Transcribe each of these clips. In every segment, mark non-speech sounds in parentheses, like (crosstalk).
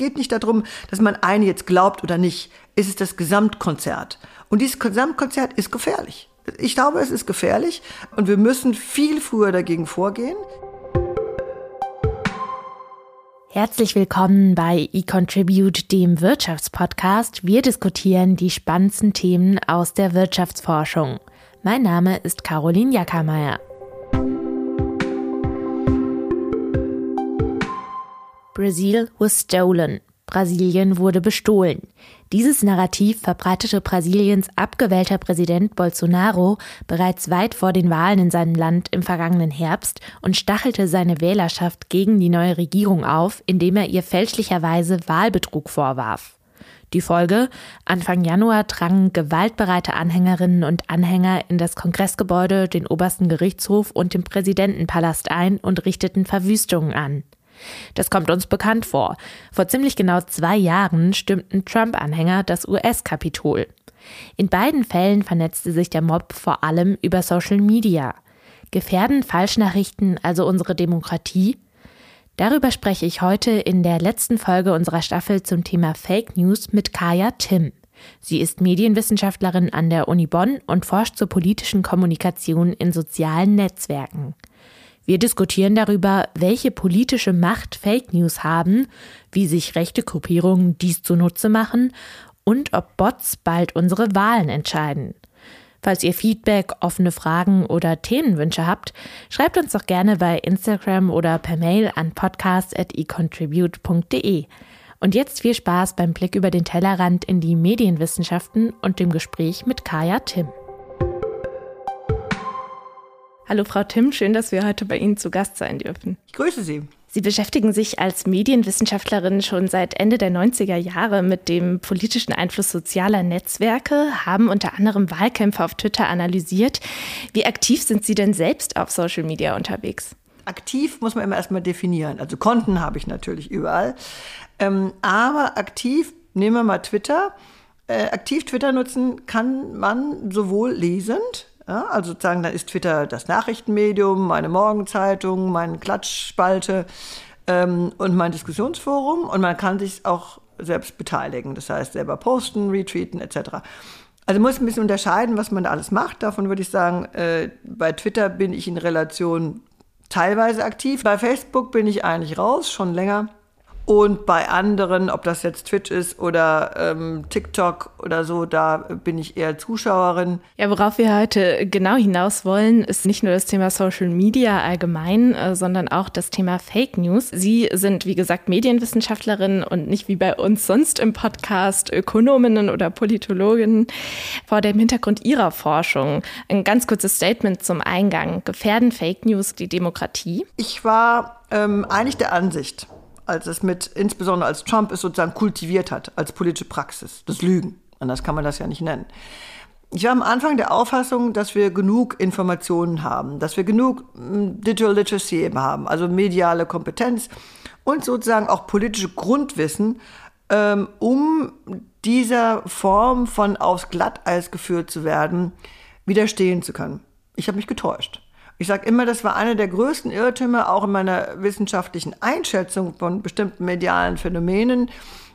geht nicht darum, dass man einen jetzt glaubt oder nicht. Es ist das Gesamtkonzert. Und dieses Gesamtkonzert ist gefährlich. Ich glaube, es ist gefährlich und wir müssen viel früher dagegen vorgehen. Herzlich willkommen bei eContribute, dem Wirtschaftspodcast. Wir diskutieren die spannendsten Themen aus der Wirtschaftsforschung. Mein Name ist Caroline Jackermeier. Brazil was stolen. Brasilien wurde bestohlen. Dieses Narrativ verbreitete Brasiliens abgewählter Präsident Bolsonaro bereits weit vor den Wahlen in seinem Land im vergangenen Herbst und stachelte seine Wählerschaft gegen die neue Regierung auf, indem er ihr fälschlicherweise Wahlbetrug vorwarf. Die Folge? Anfang Januar drangen gewaltbereite Anhängerinnen und Anhänger in das Kongressgebäude, den obersten Gerichtshof und den Präsidentenpalast ein und richteten Verwüstungen an. Das kommt uns bekannt vor. Vor ziemlich genau zwei Jahren stürmten Trump-Anhänger das US-Kapitol. In beiden Fällen vernetzte sich der Mob vor allem über Social Media. Gefährden Falschnachrichten also unsere Demokratie? Darüber spreche ich heute in der letzten Folge unserer Staffel zum Thema Fake News mit Kaya Tim. Sie ist Medienwissenschaftlerin an der Uni Bonn und forscht zur politischen Kommunikation in sozialen Netzwerken. Wir diskutieren darüber, welche politische Macht Fake News haben, wie sich rechte Gruppierungen dies zunutze machen und ob Bots bald unsere Wahlen entscheiden. Falls ihr Feedback, offene Fragen oder Themenwünsche habt, schreibt uns doch gerne bei Instagram oder per Mail an podcast.econtribute.de. Und jetzt viel Spaß beim Blick über den Tellerrand in die Medienwissenschaften und dem Gespräch mit Kaya Tim. Hallo Frau Tim, schön, dass wir heute bei Ihnen zu Gast sein dürfen. Ich grüße Sie. Sie beschäftigen sich als Medienwissenschaftlerin schon seit Ende der 90er Jahre mit dem politischen Einfluss sozialer Netzwerke, haben unter anderem Wahlkämpfe auf Twitter analysiert. Wie aktiv sind Sie denn selbst auf Social Media unterwegs? Aktiv muss man immer erstmal definieren. Also Konten habe ich natürlich überall. Ähm, aber aktiv, nehmen wir mal Twitter. Äh, aktiv Twitter nutzen kann man sowohl lesend, ja, also sozusagen, dann ist Twitter das Nachrichtenmedium, meine Morgenzeitung, meine Klatschspalte ähm, und mein Diskussionsforum. Und man kann sich auch selbst beteiligen, das heißt selber posten, retweeten etc. Also muss ein bisschen unterscheiden, was man da alles macht. Davon würde ich sagen, äh, bei Twitter bin ich in Relation teilweise aktiv. Bei Facebook bin ich eigentlich raus, schon länger. Und bei anderen, ob das jetzt Twitch ist oder ähm, TikTok oder so, da bin ich eher Zuschauerin. Ja, worauf wir heute genau hinaus wollen, ist nicht nur das Thema Social Media allgemein, äh, sondern auch das Thema Fake News. Sie sind, wie gesagt, Medienwissenschaftlerin und nicht wie bei uns sonst im Podcast Ökonominnen oder Politologinnen. Vor dem Hintergrund Ihrer Forschung ein ganz kurzes Statement zum Eingang. Gefährden Fake News die Demokratie? Ich war ähm, eigentlich der Ansicht, als es mit, insbesondere als Trump es sozusagen kultiviert hat, als politische Praxis, das Lügen. Anders kann man das ja nicht nennen. Ich war am Anfang der Auffassung, dass wir genug Informationen haben, dass wir genug hm, Digital Literacy eben haben, also mediale Kompetenz und sozusagen auch politische Grundwissen, ähm, um dieser Form von aufs Glatteis geführt zu werden, widerstehen zu können. Ich habe mich getäuscht. Ich sage immer, das war einer der größten Irrtümer, auch in meiner wissenschaftlichen Einschätzung von bestimmten medialen Phänomenen,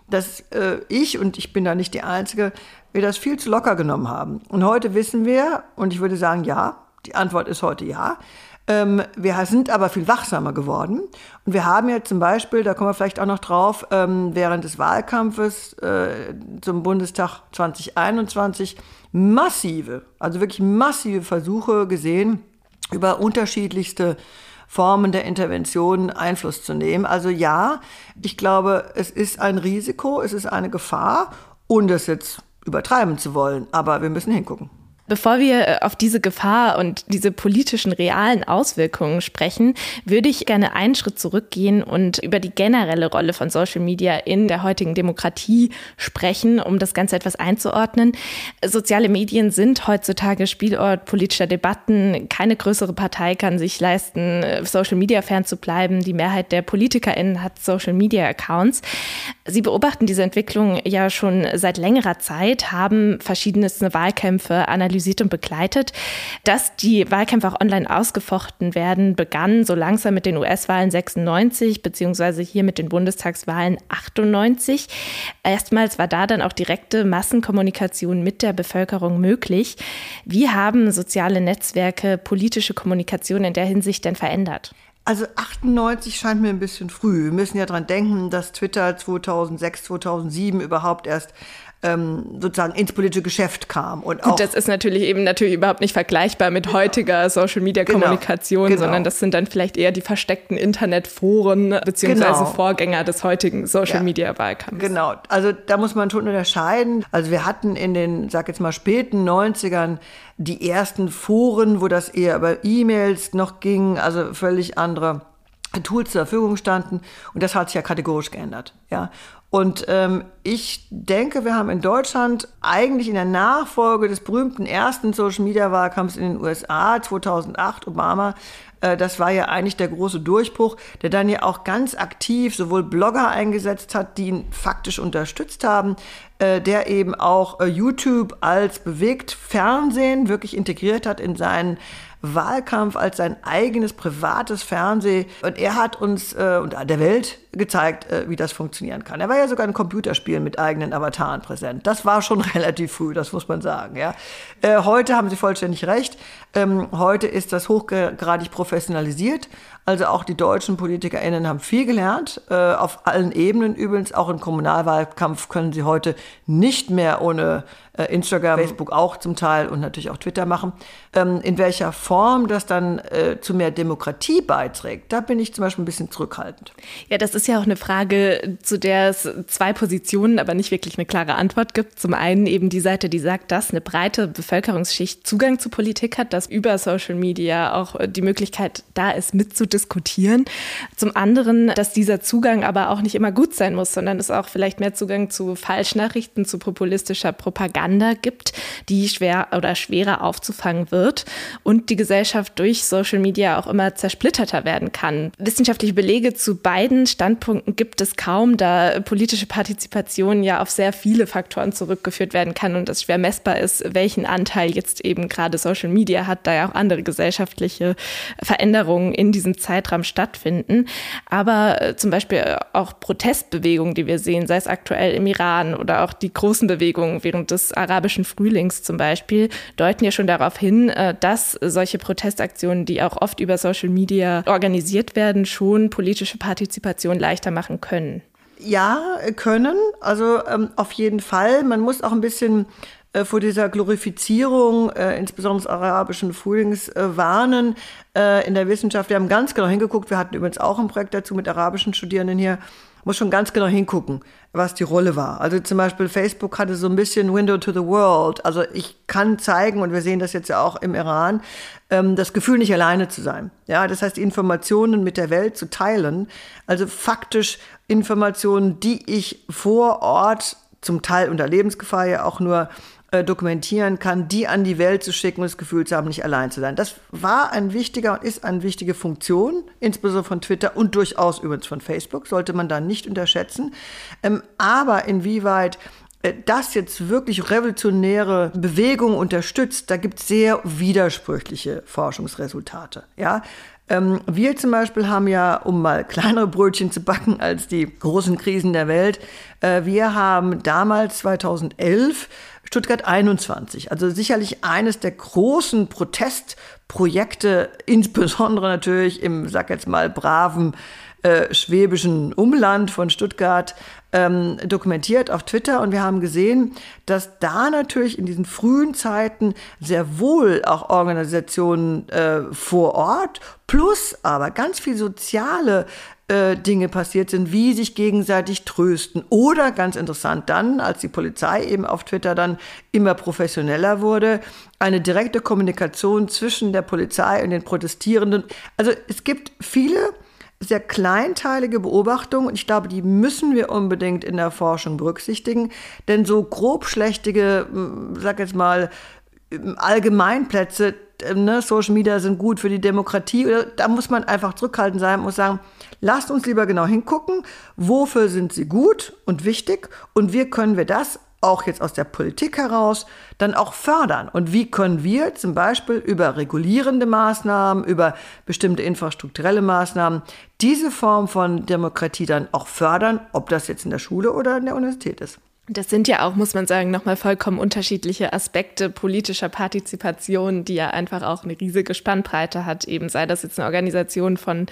dass äh, ich, und ich bin da nicht die Einzige, wir das viel zu locker genommen haben. Und heute wissen wir, und ich würde sagen, ja, die Antwort ist heute ja, ähm, wir sind aber viel wachsamer geworden. Und wir haben ja zum Beispiel, da kommen wir vielleicht auch noch drauf, ähm, während des Wahlkampfes äh, zum Bundestag 2021 massive, also wirklich massive Versuche gesehen, über unterschiedlichste Formen der Intervention Einfluss zu nehmen. Also ja, ich glaube, es ist ein Risiko, es ist eine Gefahr, ohne das jetzt übertreiben zu wollen, aber wir müssen hingucken. Bevor wir äh, auf diese Gefahr und diese politischen realen Auswirkungen sprechen, würde ich gerne einen Schritt zurückgehen und über die generelle Rolle von Social Media in der heutigen Demokratie sprechen, um das Ganze etwas einzuordnen. Soziale Medien sind heutzutage Spielort politischer Debatten. Keine größere Partei kann sich leisten, Social Media fernzubleiben. Die Mehrheit der PolitikerInnen hat Social Media Accounts. Sie beobachten diese Entwicklung ja schon seit längerer Zeit, haben verschiedene Wahlkämpfe analysiert analysiert und begleitet. Dass die Wahlkämpfe auch online ausgefochten werden, begann so langsam mit den US-Wahlen 96 beziehungsweise hier mit den Bundestagswahlen 98. Erstmals war da dann auch direkte Massenkommunikation mit der Bevölkerung möglich. Wie haben soziale Netzwerke politische Kommunikation in der Hinsicht denn verändert? Also 98 scheint mir ein bisschen früh. Wir müssen ja dran denken, dass Twitter 2006, 2007 überhaupt erst ähm, sozusagen ins politische Geschäft kam. Und Gut, das ist natürlich eben natürlich überhaupt nicht vergleichbar mit genau. heutiger Social Media genau. Genau. sondern das sind dann vielleicht eher die versteckten Internetforen beziehungsweise genau. Vorgänger des heutigen Social ja. Media Wahlkampfs. Genau, also da muss man schon unterscheiden. Also wir hatten in den, sag jetzt mal, späten 90ern die ersten Foren, wo das eher über E-Mails noch ging, also völlig andere Tools zur Verfügung standen. Und das hat sich ja kategorisch geändert. Ja. Und ähm, ich denke, wir haben in Deutschland eigentlich in der Nachfolge des berühmten ersten Social-Media-Wahlkampfs in den USA 2008, Obama, äh, das war ja eigentlich der große Durchbruch, der dann ja auch ganz aktiv sowohl Blogger eingesetzt hat, die ihn faktisch unterstützt haben, äh, der eben auch äh, YouTube als bewegt Fernsehen wirklich integriert hat in seinen Wahlkampf als sein eigenes privates Fernsehen. Und er hat uns äh, und der Welt gezeigt, äh, wie das funktionieren kann. Er war ja sogar in Computerspielen mit eigenen Avataren präsent. Das war schon (laughs) relativ früh, das muss man sagen. Ja. Äh, heute haben Sie vollständig recht. Ähm, heute ist das hochgradig professionalisiert. Also auch die deutschen PolitikerInnen haben viel gelernt, äh, auf allen Ebenen übrigens. Auch im Kommunalwahlkampf können sie heute nicht mehr ohne äh, Instagram, Facebook auch zum Teil und natürlich auch Twitter machen. Ähm, in welcher Form das dann äh, zu mehr Demokratie beiträgt, da bin ich zum Beispiel ein bisschen zurückhaltend. Ja, das ist ja auch eine Frage, zu der es zwei Positionen, aber nicht wirklich eine klare Antwort gibt. Zum einen eben die Seite, die sagt, dass eine breite Bevölkerungsschicht Zugang zu Politik hat, dass über Social Media auch die Möglichkeit da ist, mitzudiskutieren diskutieren. Zum anderen, dass dieser Zugang aber auch nicht immer gut sein muss, sondern es auch vielleicht mehr Zugang zu Falschnachrichten, zu populistischer Propaganda gibt, die schwer oder schwerer aufzufangen wird und die Gesellschaft durch Social Media auch immer zersplitterter werden kann. Wissenschaftliche Belege zu beiden Standpunkten gibt es kaum, da politische Partizipation ja auf sehr viele Faktoren zurückgeführt werden kann und es schwer messbar ist, welchen Anteil jetzt eben gerade Social Media hat, da ja auch andere gesellschaftliche Veränderungen in diesem Zeitraum stattfinden. Aber äh, zum Beispiel äh, auch Protestbewegungen, die wir sehen, sei es aktuell im Iran oder auch die großen Bewegungen während des arabischen Frühlings zum Beispiel, deuten ja schon darauf hin, äh, dass solche Protestaktionen, die auch oft über Social Media organisiert werden, schon politische Partizipation leichter machen können. Ja, können. Also ähm, auf jeden Fall. Man muss auch ein bisschen äh, vor dieser Glorifizierung, äh, insbesondere des arabischen Frühlings, äh, warnen äh, in der Wissenschaft. Wir haben ganz genau hingeguckt. Wir hatten übrigens auch ein Projekt dazu mit arabischen Studierenden hier. Muss schon ganz genau hingucken, was die Rolle war. Also zum Beispiel Facebook hatte so ein bisschen Window to the World. Also ich kann zeigen, und wir sehen das jetzt ja auch im Iran, ähm, das Gefühl, nicht alleine zu sein. Ja, das heißt, Informationen mit der Welt zu teilen. Also faktisch Informationen, die ich vor Ort zum Teil unter Lebensgefahr ja auch nur äh, dokumentieren kann, die an die Welt zu schicken und das Gefühl zu haben, nicht allein zu sein. Das war ein wichtiger und ist eine wichtige Funktion, insbesondere von Twitter und durchaus übrigens von Facebook, sollte man da nicht unterschätzen. Ähm, aber inwieweit äh, das jetzt wirklich revolutionäre Bewegung unterstützt, da gibt es sehr widersprüchliche Forschungsresultate. Ja, ähm, wir zum Beispiel haben ja, um mal kleinere Brötchen zu backen als die großen Krisen der Welt, äh, wir haben damals 2011 Stuttgart 21, also sicherlich eines der großen Protestprojekte, insbesondere natürlich im, sag jetzt mal, braven äh, schwäbischen Umland von Stuttgart ähm, dokumentiert auf Twitter und wir haben gesehen, dass da natürlich in diesen frühen Zeiten sehr wohl auch Organisationen äh, vor Ort plus aber ganz viel soziale äh, Dinge passiert sind, wie sich gegenseitig trösten. Oder ganz interessant dann, als die Polizei eben auf Twitter dann immer professioneller wurde, eine direkte Kommunikation zwischen der Polizei und den Protestierenden. Also es gibt viele sehr kleinteilige Beobachtungen und ich glaube, die müssen wir unbedingt in der Forschung berücksichtigen, denn so grobschlächtige, sag jetzt mal, Allgemeinplätze, ne, Social Media sind gut für die Demokratie, da muss man einfach zurückhaltend sein, muss sagen, Lasst uns lieber genau hingucken, wofür sind sie gut und wichtig und wie können wir das auch jetzt aus der Politik heraus, dann auch fördern. Und wie können wir zum Beispiel über regulierende Maßnahmen, über bestimmte infrastrukturelle Maßnahmen diese Form von Demokratie dann auch fördern, ob das jetzt in der Schule oder in der Universität ist? Das sind ja auch, muss man sagen, nochmal vollkommen unterschiedliche Aspekte politischer Partizipation, die ja einfach auch eine riesige Spannbreite hat. Eben sei das jetzt eine Organisation von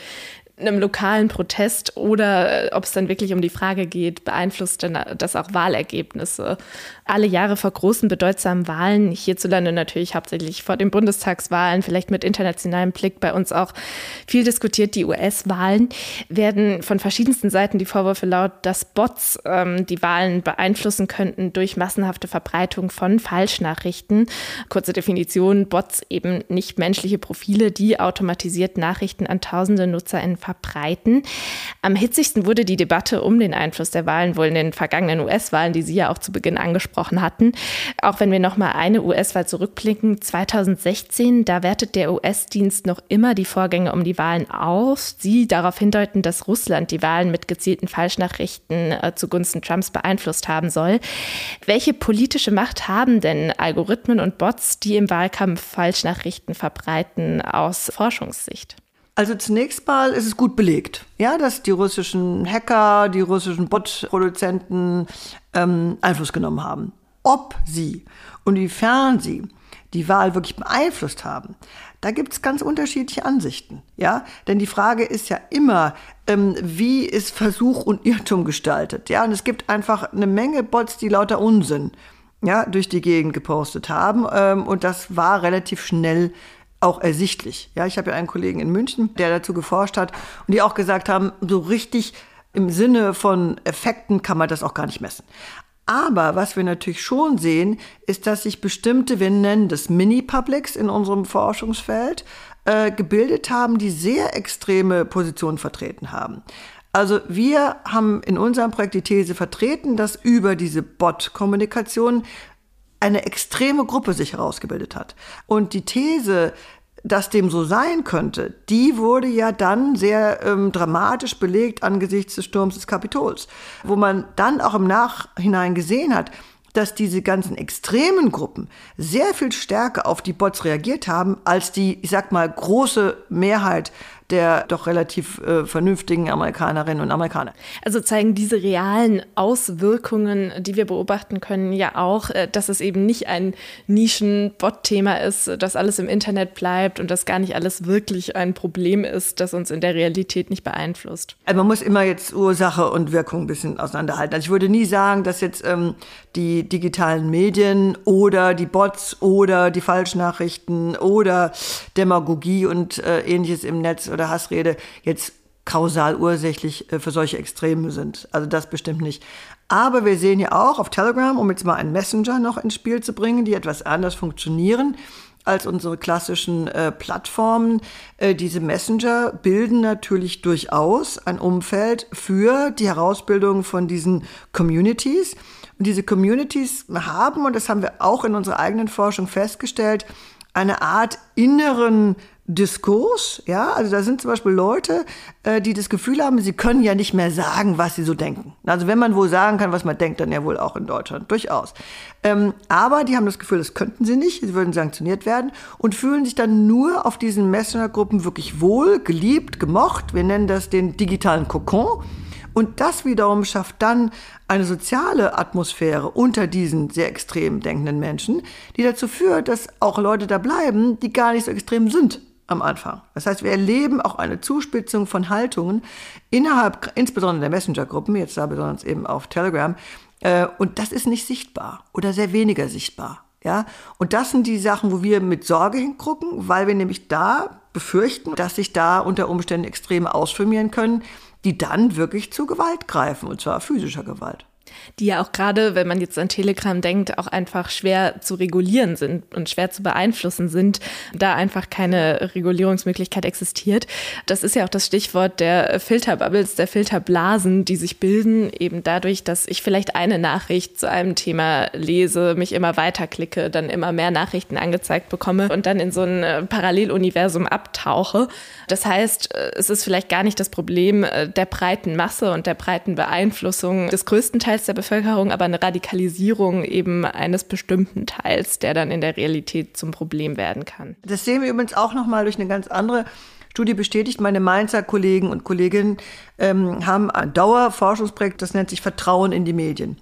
einem lokalen Protest oder ob es dann wirklich um die Frage geht, beeinflusst denn das auch Wahlergebnisse? Alle Jahre vor großen, bedeutsamen Wahlen, hierzulande natürlich hauptsächlich vor den Bundestagswahlen, vielleicht mit internationalem Blick bei uns auch viel diskutiert, die US-Wahlen, werden von verschiedensten Seiten die Vorwürfe laut, dass Bots ähm, die Wahlen beeinflussen könnten durch massenhafte Verbreitung von Falschnachrichten. Kurze Definition, Bots eben nicht menschliche Profile, die automatisiert Nachrichten an tausende NutzerInnen verbreiten. Am hitzigsten wurde die Debatte um den Einfluss der Wahlen wohl in den vergangenen US-Wahlen, die Sie ja auch zu Beginn angesprochen hatten. Auch wenn wir noch mal eine US-Wahl zurückblicken, 2016, da wertet der US-Dienst noch immer die Vorgänge um die Wahlen aus. Sie darauf hindeuten, dass Russland die Wahlen mit gezielten Falschnachrichten äh, zugunsten Trumps beeinflusst haben soll. Welche politische Macht haben denn Algorithmen und Bots, die im Wahlkampf Falschnachrichten verbreiten, aus Forschungssicht? Also zunächst mal ist es gut belegt, ja, dass die russischen Hacker, die russischen Bot-Produzenten ähm, Einfluss genommen haben. Ob sie und inwiefern sie die Wahl wirklich beeinflusst haben, da gibt es ganz unterschiedliche Ansichten. Ja? Denn die Frage ist ja immer, ähm, wie ist Versuch und Irrtum gestaltet? Ja? Und es gibt einfach eine Menge Bots, die lauter Unsinn ja, durch die Gegend gepostet haben. Ähm, und das war relativ schnell auch ersichtlich. Ja, ich habe ja einen Kollegen in München, der dazu geforscht hat und die auch gesagt haben, so richtig im Sinne von Effekten kann man das auch gar nicht messen. Aber was wir natürlich schon sehen, ist, dass sich bestimmte, wir nennen das Mini-Publics in unserem Forschungsfeld, äh, gebildet haben, die sehr extreme Positionen vertreten haben. Also wir haben in unserem Projekt die These vertreten, dass über diese Bot-Kommunikation eine extreme Gruppe sich herausgebildet hat. Und die These, dass dem so sein könnte, die wurde ja dann sehr ähm, dramatisch belegt angesichts des Sturms des Kapitols, wo man dann auch im Nachhinein gesehen hat, dass diese ganzen extremen Gruppen sehr viel stärker auf die Bots reagiert haben, als die, ich sag mal, große Mehrheit der doch relativ äh, vernünftigen Amerikanerinnen und Amerikaner. Also zeigen diese realen Auswirkungen, die wir beobachten können, ja auch, äh, dass es eben nicht ein Nischen-Bot-Thema ist, dass alles im Internet bleibt und dass gar nicht alles wirklich ein Problem ist, das uns in der Realität nicht beeinflusst. Also man muss immer jetzt Ursache und Wirkung ein bisschen auseinanderhalten. Also ich würde nie sagen, dass jetzt ähm, die digitalen Medien oder die Bots oder die Falschnachrichten oder Demagogie und äh, ähnliches im Netz oder Hassrede jetzt kausal ursächlich äh, für solche Extreme sind. Also das bestimmt nicht. Aber wir sehen ja auch auf Telegram, um jetzt mal einen Messenger noch ins Spiel zu bringen, die etwas anders funktionieren als unsere klassischen äh, Plattformen. Äh, diese Messenger bilden natürlich durchaus ein Umfeld für die Herausbildung von diesen Communities. Und diese Communities haben, und das haben wir auch in unserer eigenen Forschung festgestellt, eine Art inneren Diskurs, ja, also da sind zum Beispiel Leute, äh, die das Gefühl haben, sie können ja nicht mehr sagen, was sie so denken. Also wenn man wohl sagen kann, was man denkt, dann ja wohl auch in Deutschland, durchaus. Ähm, aber die haben das Gefühl, das könnten sie nicht, sie würden sanktioniert werden und fühlen sich dann nur auf diesen Messenger-Gruppen wirklich wohl, geliebt, gemocht. Wir nennen das den digitalen Kokon. Und das wiederum schafft dann eine soziale Atmosphäre unter diesen sehr extrem denkenden Menschen, die dazu führt, dass auch Leute da bleiben, die gar nicht so extrem sind am Anfang. Das heißt, wir erleben auch eine Zuspitzung von Haltungen innerhalb, insbesondere der Messenger-Gruppen, jetzt da besonders eben auf Telegram, äh, und das ist nicht sichtbar oder sehr weniger sichtbar. Ja, und das sind die Sachen, wo wir mit Sorge hingucken, weil wir nämlich da befürchten, dass sich da unter Umständen Extreme ausformieren können, die dann wirklich zu Gewalt greifen, und zwar physischer Gewalt die ja auch gerade, wenn man jetzt an Telegram denkt, auch einfach schwer zu regulieren sind und schwer zu beeinflussen sind, da einfach keine Regulierungsmöglichkeit existiert. Das ist ja auch das Stichwort der Filterbubbles, der Filterblasen, die sich bilden, eben dadurch, dass ich vielleicht eine Nachricht zu einem Thema lese, mich immer weiterklicke, dann immer mehr Nachrichten angezeigt bekomme und dann in so ein äh, Paralleluniversum abtauche. Das heißt, äh, es ist vielleicht gar nicht das Problem äh, der breiten Masse und der breiten Beeinflussung des größten Teils Teils der Bevölkerung, aber eine Radikalisierung eben eines bestimmten Teils, der dann in der Realität zum Problem werden kann. Das sehen wir übrigens auch nochmal durch eine ganz andere Studie bestätigt. Meine Mainzer Kollegen und Kolleginnen ähm, haben ein Dauerforschungsprojekt, das nennt sich Vertrauen in die Medien.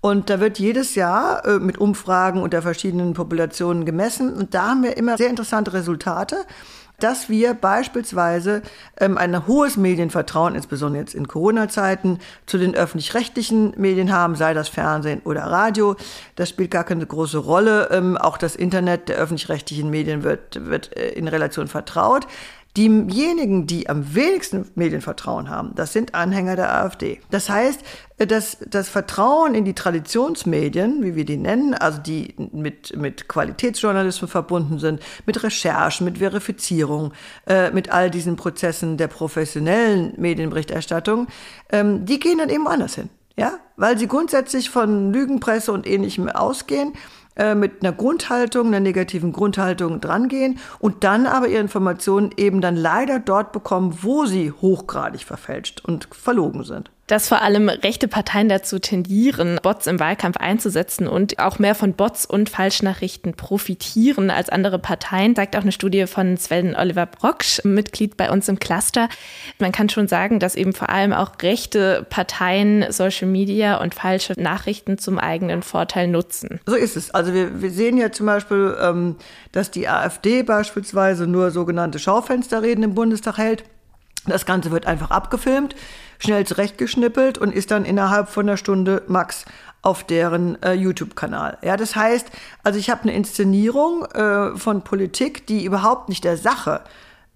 Und da wird jedes Jahr äh, mit Umfragen unter verschiedenen Populationen gemessen. Und da haben wir immer sehr interessante Resultate dass wir beispielsweise ähm, ein hohes Medienvertrauen, insbesondere jetzt in Corona-Zeiten, zu den öffentlich-rechtlichen Medien haben, sei das Fernsehen oder Radio. Das spielt gar keine große Rolle. Ähm, auch das Internet der öffentlich-rechtlichen Medien wird, wird äh, in Relation vertraut. Diejenigen, die am wenigsten Medienvertrauen haben, das sind Anhänger der AfD. Das heißt, dass das Vertrauen in die Traditionsmedien, wie wir die nennen, also die mit, mit Qualitätsjournalismus verbunden sind, mit Recherchen, mit Verifizierung, äh, mit all diesen Prozessen der professionellen Medienberichterstattung, ähm, die gehen dann eben anders hin. Ja, weil sie grundsätzlich von Lügenpresse und ähnlichem ausgehen äh, mit einer Grundhaltung, einer negativen Grundhaltung drangehen und dann aber ihre Informationen eben dann leider dort bekommen, wo sie hochgradig verfälscht und verlogen sind dass vor allem rechte Parteien dazu tendieren, Bots im Wahlkampf einzusetzen und auch mehr von Bots und Falschnachrichten profitieren als andere Parteien, sagt auch eine Studie von Sven Oliver Brocksch, Mitglied bei uns im Cluster. Man kann schon sagen, dass eben vor allem auch rechte Parteien Social Media und falsche Nachrichten zum eigenen Vorteil nutzen. So ist es. Also wir, wir sehen ja zum Beispiel, ähm, dass die AfD beispielsweise nur sogenannte Schaufensterreden im Bundestag hält. Das Ganze wird einfach abgefilmt schnell zurechtgeschnippelt und ist dann innerhalb von einer Stunde max auf deren äh, YouTube-Kanal. Ja, das heißt, also ich habe eine Inszenierung äh, von Politik, die überhaupt nicht der Sache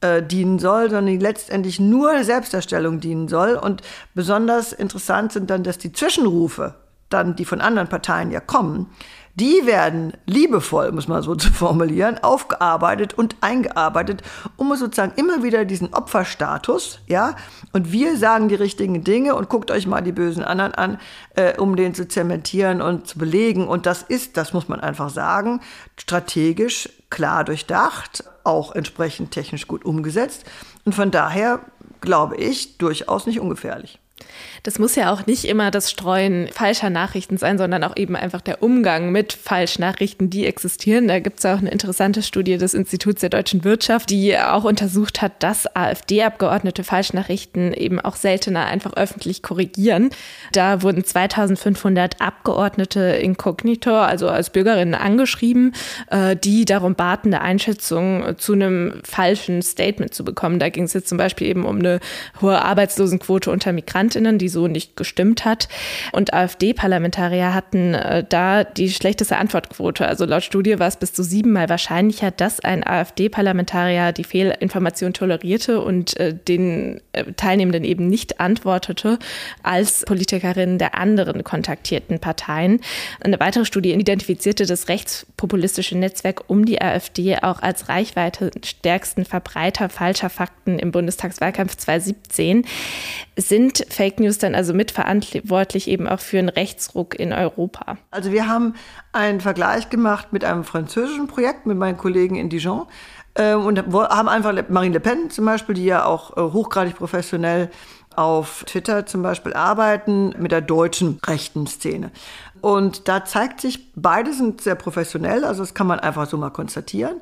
äh, dienen soll, sondern die letztendlich nur der Selbstdarstellung dienen soll. Und besonders interessant sind dann, dass die Zwischenrufe, dann die von anderen Parteien ja kommen, die werden liebevoll, muss man so (laughs) zu formulieren, aufgearbeitet und eingearbeitet, um sozusagen immer wieder diesen Opferstatus, ja, und wir sagen die richtigen Dinge und guckt euch mal die bösen anderen an, äh, um den zu zementieren und zu belegen. Und das ist, das muss man einfach sagen, strategisch klar durchdacht, auch entsprechend technisch gut umgesetzt. Und von daher glaube ich, durchaus nicht ungefährlich. Das muss ja auch nicht immer das Streuen falscher Nachrichten sein, sondern auch eben einfach der Umgang mit Falschnachrichten, die existieren. Da gibt es auch eine interessante Studie des Instituts der deutschen Wirtschaft, die auch untersucht hat, dass AfD-Abgeordnete Falschnachrichten eben auch seltener einfach öffentlich korrigieren. Da wurden 2500 Abgeordnete inkognito, also als Bürgerinnen angeschrieben, äh, die darum baten, eine Einschätzung zu einem falschen Statement zu bekommen. Da ging es jetzt zum Beispiel eben um eine hohe Arbeitslosenquote unter Migrantinnen, die so nicht gestimmt hat. Und AfD-Parlamentarier hatten äh, da die schlechteste Antwortquote. Also laut Studie war es bis zu siebenmal wahrscheinlicher, dass ein AfD-Parlamentarier die Fehlinformation tolerierte und äh, den äh, Teilnehmenden eben nicht antwortete, als Politikerinnen der anderen kontaktierten Parteien. Eine weitere Studie identifizierte das rechtspopulistische Netzwerk um die AfD auch als Reichweite stärksten Verbreiter falscher Fakten im Bundestagswahlkampf 2017. Sind Fake News dann also mitverantwortlich eben auch für einen Rechtsruck in Europa? Also wir haben einen Vergleich gemacht mit einem französischen Projekt mit meinen Kollegen in Dijon äh, und haben einfach Marine Le Pen zum Beispiel, die ja auch äh, hochgradig professionell auf Twitter zum Beispiel arbeiten mit der deutschen rechten Szene. Und da zeigt sich, beide sind sehr professionell, also das kann man einfach so mal konstatieren.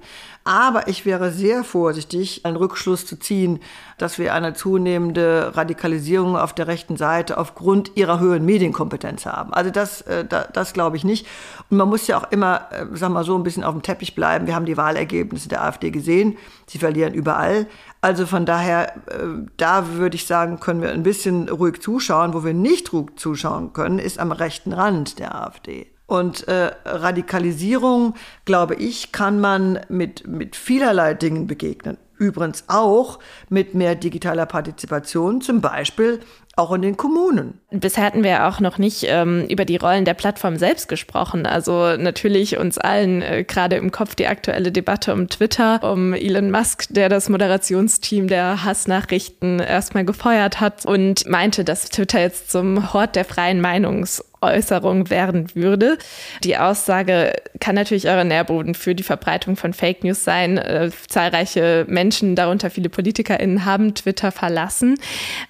Aber ich wäre sehr vorsichtig, einen Rückschluss zu ziehen, dass wir eine zunehmende Radikalisierung auf der rechten Seite aufgrund ihrer höheren Medienkompetenz haben. Also das, äh, das, das glaube ich nicht. Und man muss ja auch immer, äh, sag mal so, ein bisschen auf dem Teppich bleiben. Wir haben die Wahlergebnisse der AfD gesehen. Sie verlieren überall. Also von daher, äh, da würde ich sagen, können wir ein bisschen ruhig zuschauen. Wo wir nicht ruhig zuschauen können, ist am rechten Rand der AfD. Und äh, Radikalisierung, glaube ich, kann man mit, mit vielerlei Dingen begegnen. Übrigens auch mit mehr digitaler Partizipation, zum Beispiel auch in den Kommunen. Bisher hatten wir auch noch nicht ähm, über die Rollen der Plattform selbst gesprochen. Also natürlich uns allen äh, gerade im Kopf die aktuelle Debatte um Twitter, um Elon Musk, der das Moderationsteam der Hassnachrichten erstmal gefeuert hat und meinte, dass Twitter jetzt zum Hort der freien Meinungs Äußerung werden würde. Die Aussage kann natürlich euer Nährboden für die Verbreitung von Fake News sein. Äh, zahlreiche Menschen, darunter viele PolitikerInnen, haben Twitter verlassen.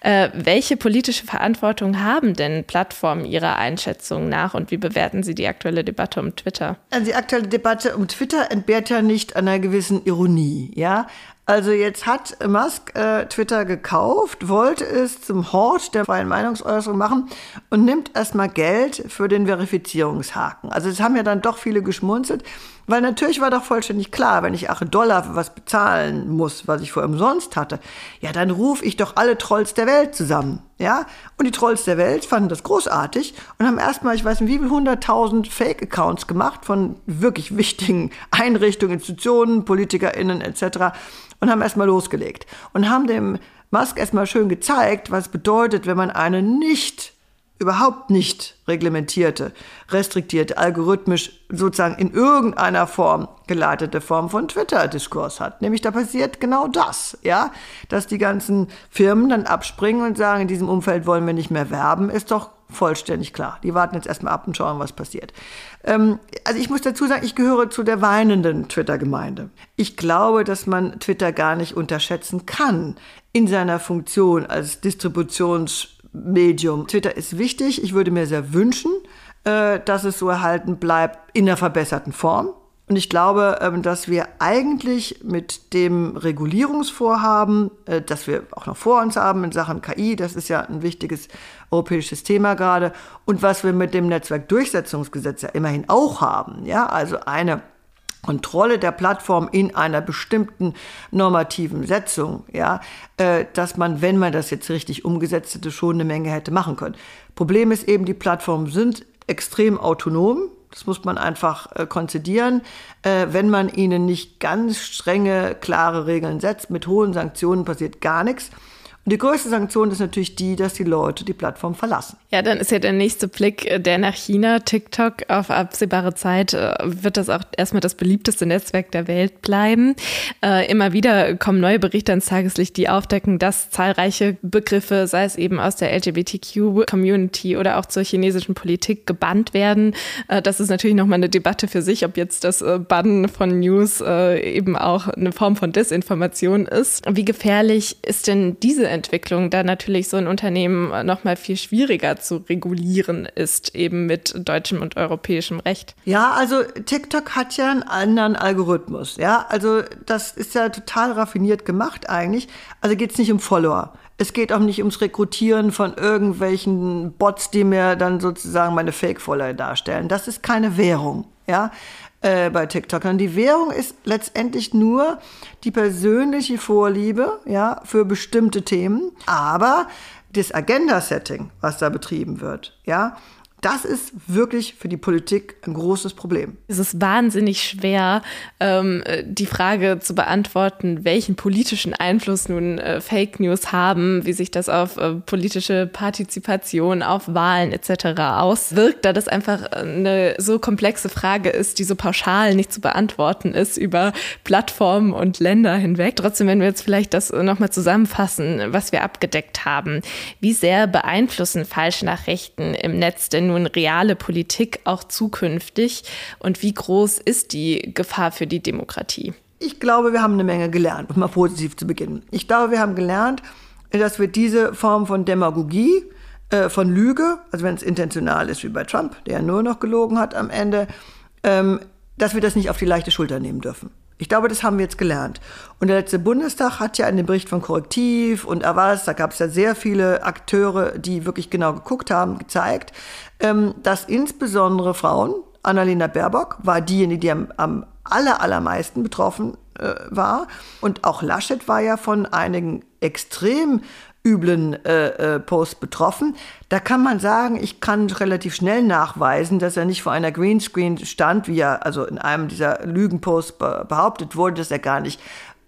Äh, welche politische Verantwortung haben denn Plattformen Ihrer Einschätzung nach und wie bewerten Sie die aktuelle Debatte um Twitter? Also die aktuelle Debatte um Twitter entbehrt ja nicht einer gewissen Ironie, ja. Also jetzt hat Musk äh, Twitter gekauft, wollte es zum Hort der freien Meinungsäußerung machen und nimmt erstmal Geld für den Verifizierungshaken. Also es haben ja dann doch viele geschmunzelt, weil natürlich war doch vollständig klar, wenn ich 8 Dollar für was bezahlen muss, was ich vorher umsonst hatte, ja, dann rufe ich doch alle Trolls der Welt zusammen. Ja, und die Trolls der Welt fanden das großartig und haben erstmal, ich weiß nicht, wie viel hunderttausend Fake-Accounts gemacht von wirklich wichtigen Einrichtungen, Institutionen, PolitikerInnen etc und haben erstmal losgelegt und haben dem Musk erstmal schön gezeigt, was bedeutet, wenn man eine nicht, überhaupt nicht reglementierte, restriktierte, algorithmisch sozusagen in irgendeiner Form geleitete Form von Twitter-Diskurs hat. Nämlich da passiert genau das, ja, dass die ganzen Firmen dann abspringen und sagen, in diesem Umfeld wollen wir nicht mehr werben, ist doch vollständig klar. Die warten jetzt erstmal ab und schauen, was passiert. Ähm, also ich muss dazu sagen, ich gehöre zu der weinenden Twitter-Gemeinde. Ich glaube, dass man Twitter gar nicht unterschätzen kann in seiner Funktion als Distributionsmedium. Twitter ist wichtig. Ich würde mir sehr wünschen, äh, dass es so erhalten bleibt in einer verbesserten Form. Und ich glaube, ähm, dass wir eigentlich mit dem Regulierungsvorhaben, äh, das wir auch noch vor uns haben in Sachen KI, das ist ja ein wichtiges europäisches Thema gerade, und was wir mit dem Netzwerkdurchsetzungsgesetz ja immerhin auch haben, ja, also eine Kontrolle der Plattform in einer bestimmten normativen Setzung, ja, äh, dass man, wenn man das jetzt richtig umgesetzt hätte, schon eine Menge hätte machen können. Problem ist eben, die Plattformen sind extrem autonom, das muss man einfach äh, konzidieren. Äh, wenn man ihnen nicht ganz strenge, klare Regeln setzt, mit hohen Sanktionen passiert gar nichts. Und die größte Sanktion ist natürlich die, dass die Leute die Plattform verlassen. Ja, dann ist ja der nächste Blick äh, der nach China. TikTok auf absehbare Zeit äh, wird das auch erstmal das beliebteste Netzwerk der Welt bleiben. Äh, immer wieder kommen neue Berichte ans Tageslicht, die aufdecken, dass zahlreiche Begriffe, sei es eben aus der LGBTQ-Community oder auch zur chinesischen Politik, gebannt werden. Das ist natürlich nochmal eine Debatte für sich, ob jetzt das Bannen von News eben auch eine Form von Desinformation ist. Wie gefährlich ist denn diese Entwicklung, da natürlich so ein Unternehmen noch mal viel schwieriger zu regulieren ist, eben mit deutschem und europäischem Recht. Ja, also TikTok hat ja einen anderen Algorithmus. Ja, also das ist ja total raffiniert gemacht eigentlich. Also geht es nicht um Follower. Es geht auch nicht ums Rekrutieren von irgendwelchen Bots, die mir dann sozusagen meine Fake-Follower darstellen. Das ist keine Währung. Ja, äh, bei TikTok. Und die Währung ist letztendlich nur die persönliche Vorliebe ja, für bestimmte Themen, aber das Agenda-Setting, was da betrieben wird, ja, das ist wirklich für die Politik ein großes Problem. Es ist wahnsinnig schwer, ähm, die Frage zu beantworten, welchen politischen Einfluss nun äh, Fake News haben, wie sich das auf äh, politische Partizipation, auf Wahlen etc. auswirkt, da das einfach eine so komplexe Frage ist, die so pauschal nicht zu beantworten ist über Plattformen und Länder hinweg. Trotzdem, wenn wir jetzt vielleicht das nochmal zusammenfassen, was wir abgedeckt haben, wie sehr beeinflussen Falschnachrichten im Netz denn nun reale Politik auch zukünftig und wie groß ist die Gefahr für die Demokratie? Ich glaube, wir haben eine Menge gelernt, um mal positiv zu beginnen. Ich glaube, wir haben gelernt, dass wir diese Form von Demagogie, äh, von Lüge, also wenn es intentional ist wie bei Trump, der nur noch gelogen hat am Ende, ähm, dass wir das nicht auf die leichte Schulter nehmen dürfen. Ich glaube, das haben wir jetzt gelernt. Und der letzte Bundestag hat ja in dem Bericht von Korrektiv und Avas, da gab es ja sehr viele Akteure, die wirklich genau geguckt haben, gezeigt, ähm, dass insbesondere Frauen, Annalena Baerbock war diejenige, die am, am aller, allermeisten betroffen äh, war. Und auch Laschet war ja von einigen extrem üblen äh, äh, Posts betroffen. Da kann man sagen, ich kann relativ schnell nachweisen, dass er nicht vor einer Greenscreen stand, wie er also in einem dieser Lügenposts be behauptet wurde, dass er gar nicht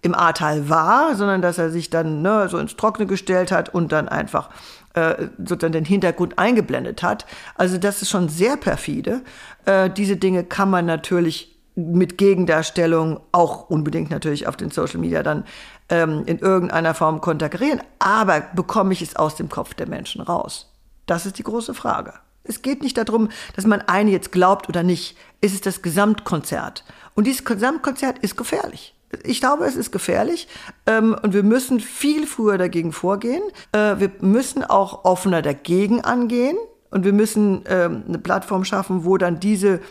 im Ahrtal war, sondern dass er sich dann ne, so ins Trockene gestellt hat und dann einfach äh, sozusagen den Hintergrund eingeblendet hat. Also das ist schon sehr perfide. Äh, diese Dinge kann man natürlich mit Gegendarstellung auch unbedingt natürlich auf den Social Media dann ähm, in irgendeiner Form konterkarieren. Aber bekomme ich es aus dem Kopf der Menschen raus? Das ist die große Frage. Es geht nicht darum, dass man eine jetzt glaubt oder nicht. Es ist das Gesamtkonzert. Und dieses Gesamtkonzert ist gefährlich. Ich glaube, es ist gefährlich ähm, und wir müssen viel früher dagegen vorgehen. Äh, wir müssen auch offener dagegen angehen und wir müssen ähm, eine Plattform schaffen, wo dann diese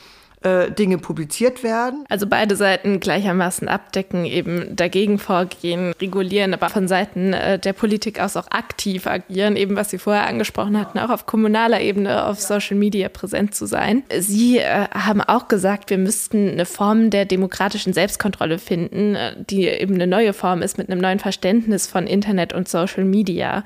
äh, Dinge publiziert werden. Also beide Seiten gleichermaßen abdecken, eben dagegen vorgehen, regulieren, aber von Seiten äh, der Politik aus auch aktiv agieren, eben was Sie vorher angesprochen hatten, auch auf kommunaler Ebene auf Social Media präsent zu sein. Sie äh, haben auch gesagt, wir müssten eine Form der demokratischen Selbstkontrolle finden, äh, die eben eine neue Form ist mit einem neuen Verständnis von Internet und Social Media.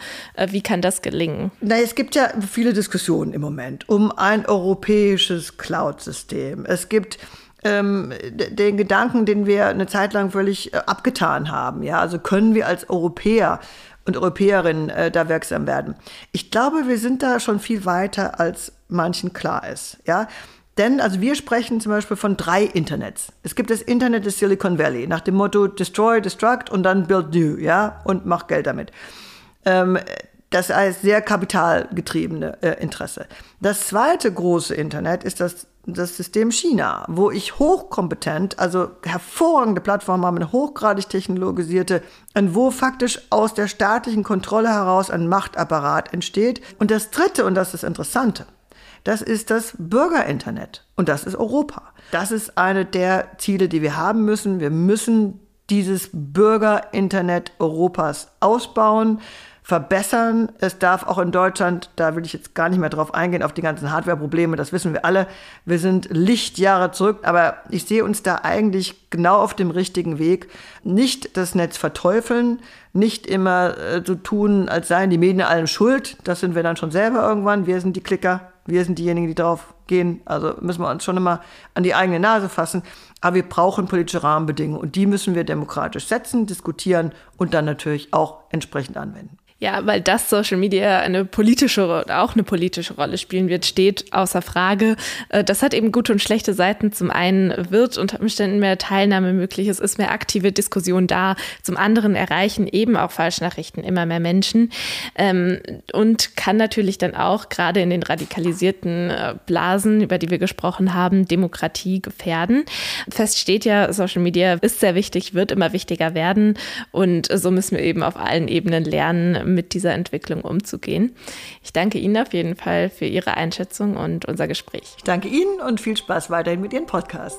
Wie kann das gelingen? Na, es gibt ja viele Diskussionen im Moment um ein europäisches Cloud-System. Es gibt ähm, den Gedanken, den wir eine Zeit lang völlig äh, abgetan haben. Ja, also können wir als Europäer und Europäerinnen äh, da wirksam werden. Ich glaube, wir sind da schon viel weiter, als manchen klar ist. Ja, denn also wir sprechen zum Beispiel von drei Internets. Es gibt das Internet des Silicon Valley nach dem Motto Destroy, Destruct und dann Build New, ja, und mach Geld damit. Ähm, das heißt sehr kapitalgetriebene äh, Interesse. Das zweite große Internet ist das das System China, wo ich hochkompetent, also hervorragende Plattformen habe, eine hochgradig technologisierte, und wo faktisch aus der staatlichen Kontrolle heraus ein Machtapparat entsteht. Und das Dritte, und das ist das Interessante, das ist das Bürgerinternet. Und das ist Europa. Das ist eine der Ziele, die wir haben müssen. Wir müssen dieses Bürgerinternet Europas ausbauen verbessern. Es darf auch in Deutschland, da will ich jetzt gar nicht mehr drauf eingehen, auf die ganzen Hardware-Probleme, das wissen wir alle. Wir sind Lichtjahre zurück, aber ich sehe uns da eigentlich genau auf dem richtigen Weg. Nicht das Netz verteufeln, nicht immer äh, so tun, als seien die Medien allem schuld. Das sind wir dann schon selber irgendwann. Wir sind die Klicker, wir sind diejenigen, die drauf gehen. Also müssen wir uns schon immer an die eigene Nase fassen. Aber wir brauchen politische Rahmenbedingungen und die müssen wir demokratisch setzen, diskutieren und dann natürlich auch entsprechend anwenden. Ja, weil das Social Media eine politische, auch eine politische Rolle spielen wird, steht außer Frage. Äh, das hat eben gute und schlechte Seiten. Zum einen wird unter Umständen mehr Teilnahme möglich, es ist mehr aktive Diskussion da. Zum anderen erreichen eben auch Falschnachrichten immer mehr Menschen ähm, und kann natürlich dann auch gerade in den radikalisierten äh, Blasen, über die wir gesprochen haben, Demokratie gefährden. Fest steht ja, Social Media ist sehr wichtig, wird immer wichtiger werden und so müssen wir eben auf allen Ebenen lernen, mit dieser Entwicklung umzugehen. Ich danke Ihnen auf jeden Fall für Ihre Einschätzung und unser Gespräch. Ich danke Ihnen und viel Spaß weiterhin mit Ihrem Podcast.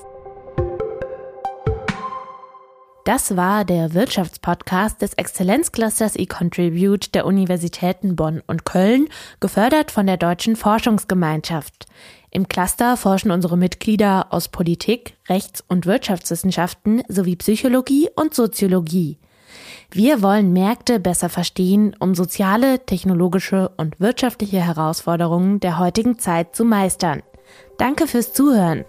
Das war der Wirtschaftspodcast des Exzellenzclusters eContribute der Universitäten Bonn und Köln, gefördert von der Deutschen Forschungsgemeinschaft. Im Cluster forschen unsere Mitglieder aus Politik, Rechts- und Wirtschaftswissenschaften sowie Psychologie und Soziologie. Wir wollen Märkte besser verstehen, um soziale, technologische und wirtschaftliche Herausforderungen der heutigen Zeit zu meistern. Danke fürs Zuhören.